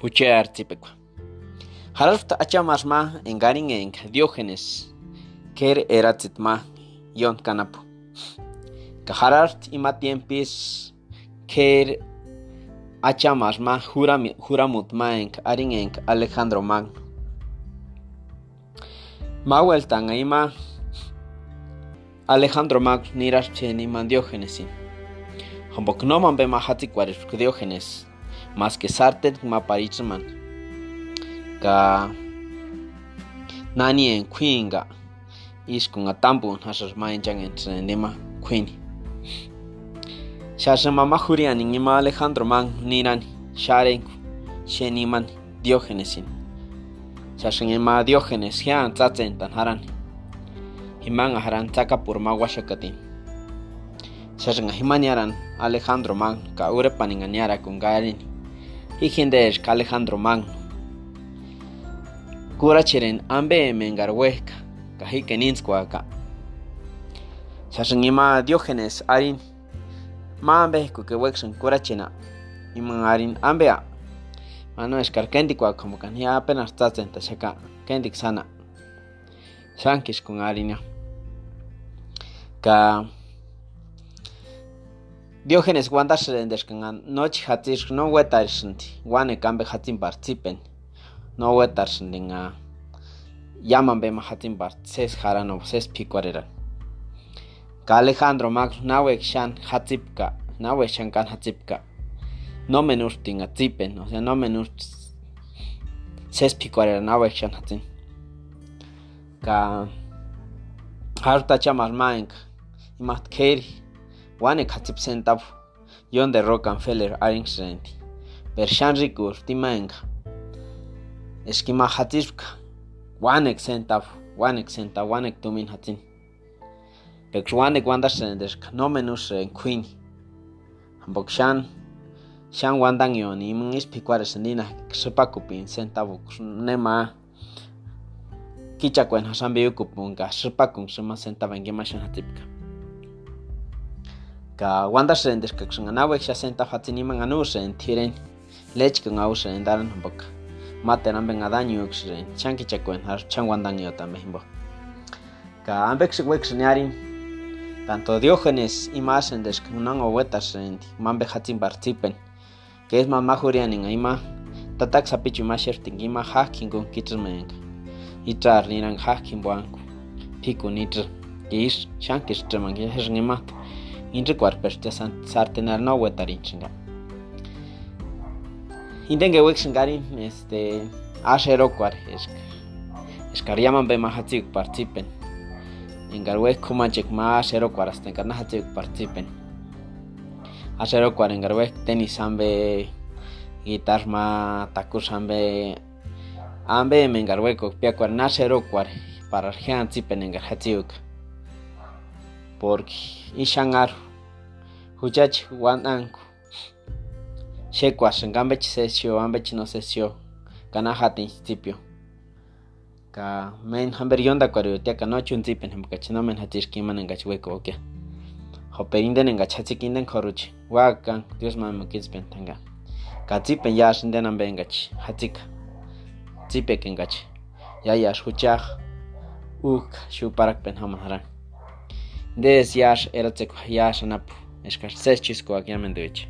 Huchear tzipekwa. Harafta achamasma engarin en Diógenes, ker eratzitma yon kanapu. Kaharart imatiempis ker achamasma juramutma en arin en Alejandro Magno. Mawel tangaima Alejandro Magno cheni man Diógenes. Hombok no man be mahatikuaris Diógenes más que sartet ma parichman ka nani en quinga is con atambu hasas ma en jang en nema queen. Shasha mama jurian en ima Alejandro man niran sharen sheniman Diógenesin shasha ima Diógenes hian tzatzen tan haran himan haran tzaka por ma washakatin shasha himaniaran Alejandro man ka ure paninganiara con garini hijendesh Alejandro Magno. Kurachiren ambe mengarweka kahikeninskwa Shashingima Diógenes arin mambe kukewekson kurachina iman arin ambea mano escarkentikwa como kan ya apenas tatsen tashaka kentik sana. Shankish con arina ka Diógenes wandashrenderkan noche hatir no wetarshndi wane kambe hatin participen no wetarshndinga llaman bema hatin part ses harano ses pikwarera ka Alejandro Magno nawe shan hatipka nawe shan kan hatipka no menurtinga tipen o sea no menurt ses pikwarera nawe shan hatin ka harta chamar maenk imat keri wane katip centavo yon de Rockefeller Aringsrendi pershan rikur timenga eskima hatipka wanek centavo wanek centavo wanek tumin hatin pek wanek wandas rendeska no menus en queen. Ambok shan shan wandang yon. Imun ispikuare sendina sepakupin centavo nema. Kichakwen hasambe yukupunga sepakun sema centavo en gemashan hatipka ka wanda shen des ka nga nawe xa senta fatini man anu shen thiren lech ka ngau shen daran bok mate nambe nga daño shen chanki chakwen har chan wanda nyo tambe himbo ka wek shen tanto Diógenes y más en des ka nango weta shen mambe hatin participen que es más majurian en aima tatak sapichu masher tingima hakin con kitrmen itar niran hakin buanku piku nitr is shankis treman que es ngimat intre cuarperte sartenar no wetarinchinga indenge wexingari este ashero cuar es escariaman be mahatik participen engarwe kumachek ma ashero cuar hasta encarna hatik participen ashero cuar engarwe tenis ambe guitar ma takus ambe ambe mengarwe kokpia cuar nashero cuar para arjan tipen engar hatik porque ishangar hujach wananku shekwas ngambech sesio ambech no sesio kana hatin principio ka men hamber yonda kwario tia kana chun tipen hem kachino men hatir kiman engach weko okia. Hoperinden engach hatsikinden khoruch wakan dios man mukits pentanga ka tipen yash nden ambe engach hatika tipek engach ya huchach uk shuparak pen дээс яаш ярацэх яаш анап эскэр сэччискоо агьяментэвч